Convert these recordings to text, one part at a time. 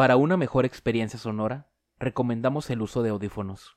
Para una mejor experiencia sonora, recomendamos el uso de audífonos.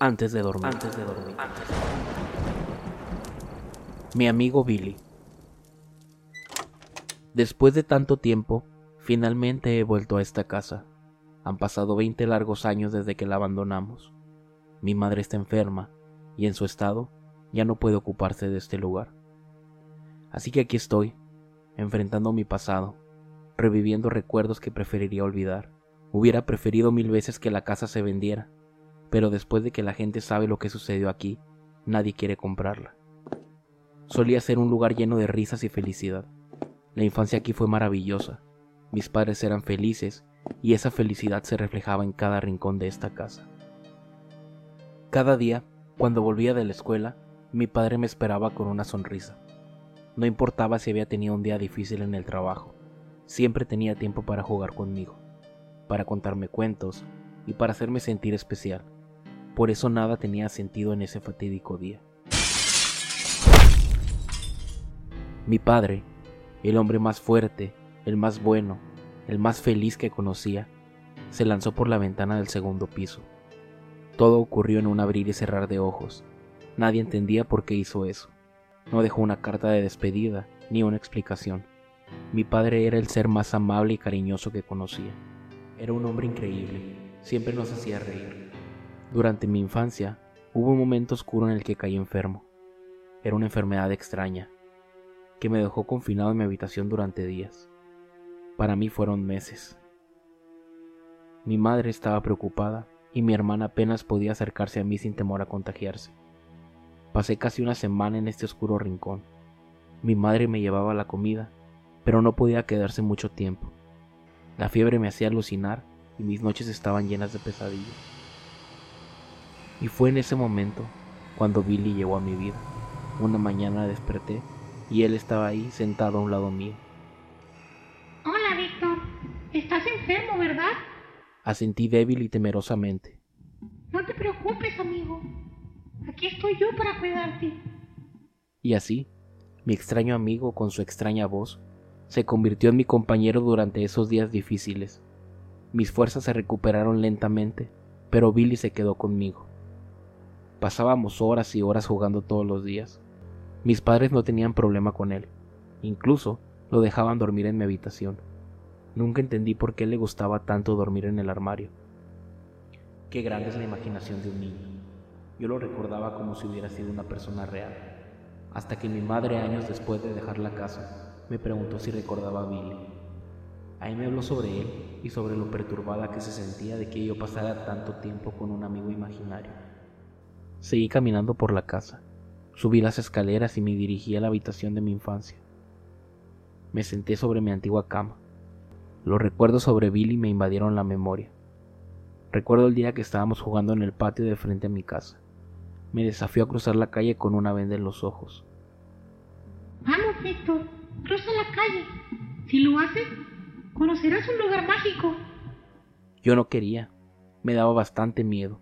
antes de dormir. Antes de dormir. Mi amigo Billy. Después de tanto tiempo, finalmente he vuelto a esta casa. Han pasado 20 largos años desde que la abandonamos. Mi madre está enferma y en su estado ya no puede ocuparse de este lugar. Así que aquí estoy, enfrentando mi pasado, reviviendo recuerdos que preferiría olvidar. Hubiera preferido mil veces que la casa se vendiera, pero después de que la gente sabe lo que sucedió aquí, nadie quiere comprarla. Solía ser un lugar lleno de risas y felicidad. La infancia aquí fue maravillosa. Mis padres eran felices y esa felicidad se reflejaba en cada rincón de esta casa. Cada día, cuando volvía de la escuela, mi padre me esperaba con una sonrisa. No importaba si había tenido un día difícil en el trabajo, siempre tenía tiempo para jugar conmigo, para contarme cuentos y para hacerme sentir especial. Por eso nada tenía sentido en ese fatídico día. Mi padre, el hombre más fuerte, el más bueno, el más feliz que conocía, se lanzó por la ventana del segundo piso. Todo ocurrió en un abrir y cerrar de ojos. Nadie entendía por qué hizo eso. No dejó una carta de despedida ni una explicación. Mi padre era el ser más amable y cariñoso que conocía. Era un hombre increíble, siempre nos hacía reír. Durante mi infancia hubo un momento oscuro en el que caí enfermo. Era una enfermedad extraña, que me dejó confinado en mi habitación durante días. Para mí fueron meses. Mi madre estaba preocupada y mi hermana apenas podía acercarse a mí sin temor a contagiarse. Pasé casi una semana en este oscuro rincón. Mi madre me llevaba la comida, pero no podía quedarse mucho tiempo. La fiebre me hacía alucinar y mis noches estaban llenas de pesadillas. Y fue en ese momento cuando Billy llegó a mi vida. Una mañana desperté y él estaba ahí sentado a un lado mío. Hola, Víctor. Estás enfermo, ¿verdad? Asentí débil y temerosamente. No te preocupes, amigo. Aquí estoy yo para cuidarte. Y así, mi extraño amigo con su extraña voz se convirtió en mi compañero durante esos días difíciles. Mis fuerzas se recuperaron lentamente, pero Billy se quedó conmigo. Pasábamos horas y horas jugando todos los días. Mis padres no tenían problema con él. Incluso lo dejaban dormir en mi habitación. Nunca entendí por qué le gustaba tanto dormir en el armario. Qué grande es la imaginación de un niño. Yo lo recordaba como si hubiera sido una persona real. Hasta que mi madre, años después de dejar la casa, me preguntó si recordaba a Billy. Ahí me habló sobre él y sobre lo perturbada que se sentía de que yo pasara tanto tiempo con un amigo imaginario. Seguí caminando por la casa. Subí las escaleras y me dirigí a la habitación de mi infancia. Me senté sobre mi antigua cama. Los recuerdos sobre Billy me invadieron la memoria. Recuerdo el día que estábamos jugando en el patio de frente a mi casa. Me desafió a cruzar la calle con una venda en los ojos. Vamos, Víctor, cruza la calle. Si lo haces, conocerás un lugar mágico. Yo no quería. Me daba bastante miedo.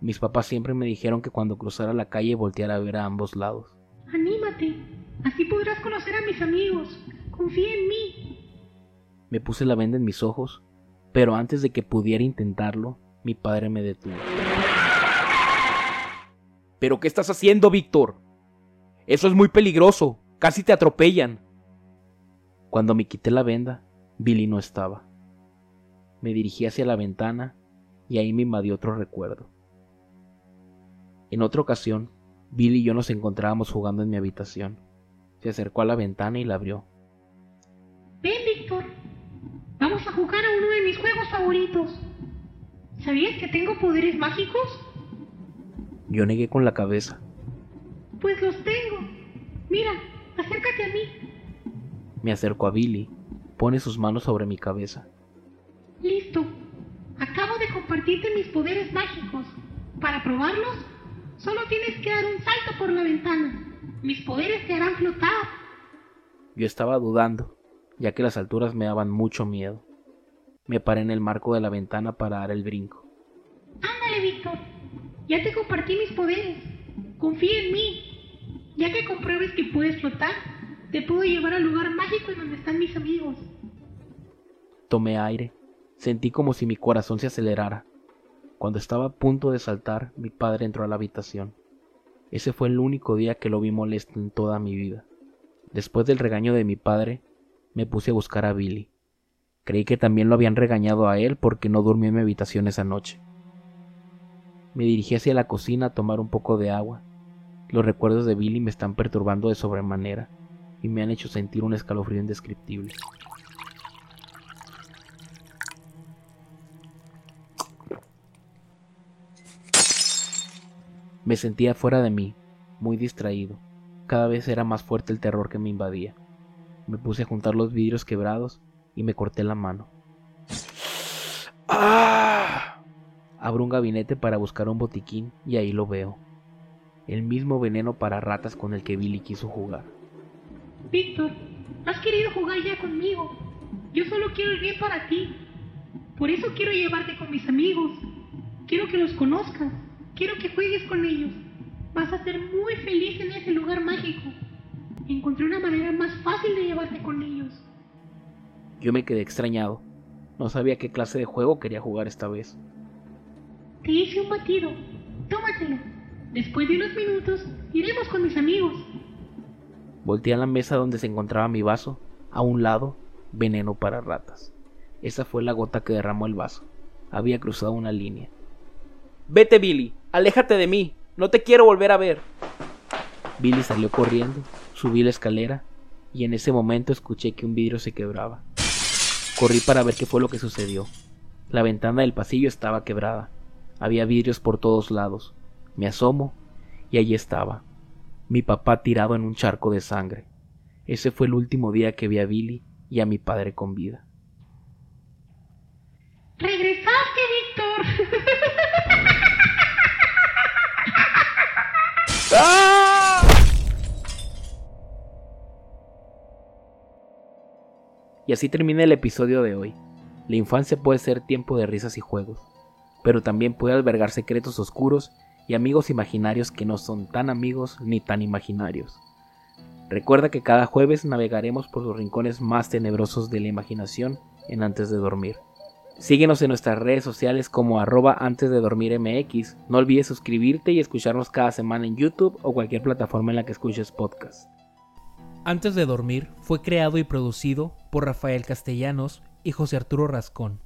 Mis papás siempre me dijeron que cuando cruzara la calle volteara a ver a ambos lados. Anímate, así podrás conocer a mis amigos. Confía en mí. Me puse la venda en mis ojos, pero antes de que pudiera intentarlo, mi padre me detuvo. ¿Pero qué estás haciendo, Víctor? Eso es muy peligroso. Casi te atropellan. Cuando me quité la venda, Billy no estaba. Me dirigí hacia la ventana y ahí me invadió otro recuerdo. En otra ocasión, Billy y yo nos encontrábamos jugando en mi habitación. Se acercó a la ventana y la abrió. Ven, Víctor. Vamos a jugar a uno de mis juegos favoritos. ¿Sabías que tengo poderes mágicos? Yo negué con la cabeza. Pues los tengo. Mira, acércate a mí. Me acerco a Billy. Pone sus manos sobre mi cabeza. Listo. Acabo de compartirte mis poderes mágicos. Para probarlos, solo tienes que dar un salto por la ventana. Mis poderes te harán flotar. Yo estaba dudando, ya que las alturas me daban mucho miedo. Me paré en el marco de la ventana para dar el brinco. Ándale, Víctor. Ya te compartí mis poderes. Confía en mí. Ya que compruebes que puedes flotar, te puedo llevar al lugar mágico en donde están mis amigos. Tomé aire. Sentí como si mi corazón se acelerara. Cuando estaba a punto de saltar, mi padre entró a la habitación. Ese fue el único día que lo vi molesto en toda mi vida. Después del regaño de mi padre, me puse a buscar a Billy. Creí que también lo habían regañado a él porque no durmió en mi habitación esa noche. Me dirigí hacia la cocina a tomar un poco de agua. Los recuerdos de Billy me están perturbando de sobremanera y me han hecho sentir un escalofrío indescriptible. Me sentía fuera de mí, muy distraído. Cada vez era más fuerte el terror que me invadía. Me puse a juntar los vidrios quebrados y me corté la mano. ¡Ah! Abro un gabinete para buscar un botiquín y ahí lo veo. El mismo veneno para ratas con el que Billy quiso jugar. Víctor, has querido jugar ya conmigo. Yo solo quiero el bien para ti. Por eso quiero llevarte con mis amigos. Quiero que los conozcas. Quiero que juegues con ellos. Vas a ser muy feliz en ese lugar mágico. Encontré una manera más fácil de llevarte con ellos. Yo me quedé extrañado. No sabía qué clase de juego quería jugar esta vez. Te hice un batido. Tómatelo. Después de unos minutos, iremos con mis amigos. Volteé a la mesa donde se encontraba mi vaso. A un lado, veneno para ratas. Esa fue la gota que derramó el vaso. Había cruzado una línea. Vete, Billy, aléjate de mí, no te quiero volver a ver. Billy salió corriendo, subí la escalera y en ese momento escuché que un vidrio se quebraba. Corrí para ver qué fue lo que sucedió. La ventana del pasillo estaba quebrada. Había vidrios por todos lados. Me asomo y allí estaba, mi papá tirado en un charco de sangre. Ese fue el último día que vi a Billy y a mi padre con vida. Y así termina el episodio de hoy. La infancia puede ser tiempo de risas y juegos, pero también puede albergar secretos oscuros y amigos imaginarios que no son tan amigos ni tan imaginarios. Recuerda que cada jueves navegaremos por los rincones más tenebrosos de la imaginación en antes de dormir. Síguenos en nuestras redes sociales como arroba antes de dormir MX. No olvides suscribirte y escucharnos cada semana en YouTube o cualquier plataforma en la que escuches podcast. Antes de dormir fue creado y producido por Rafael Castellanos y José Arturo Rascón.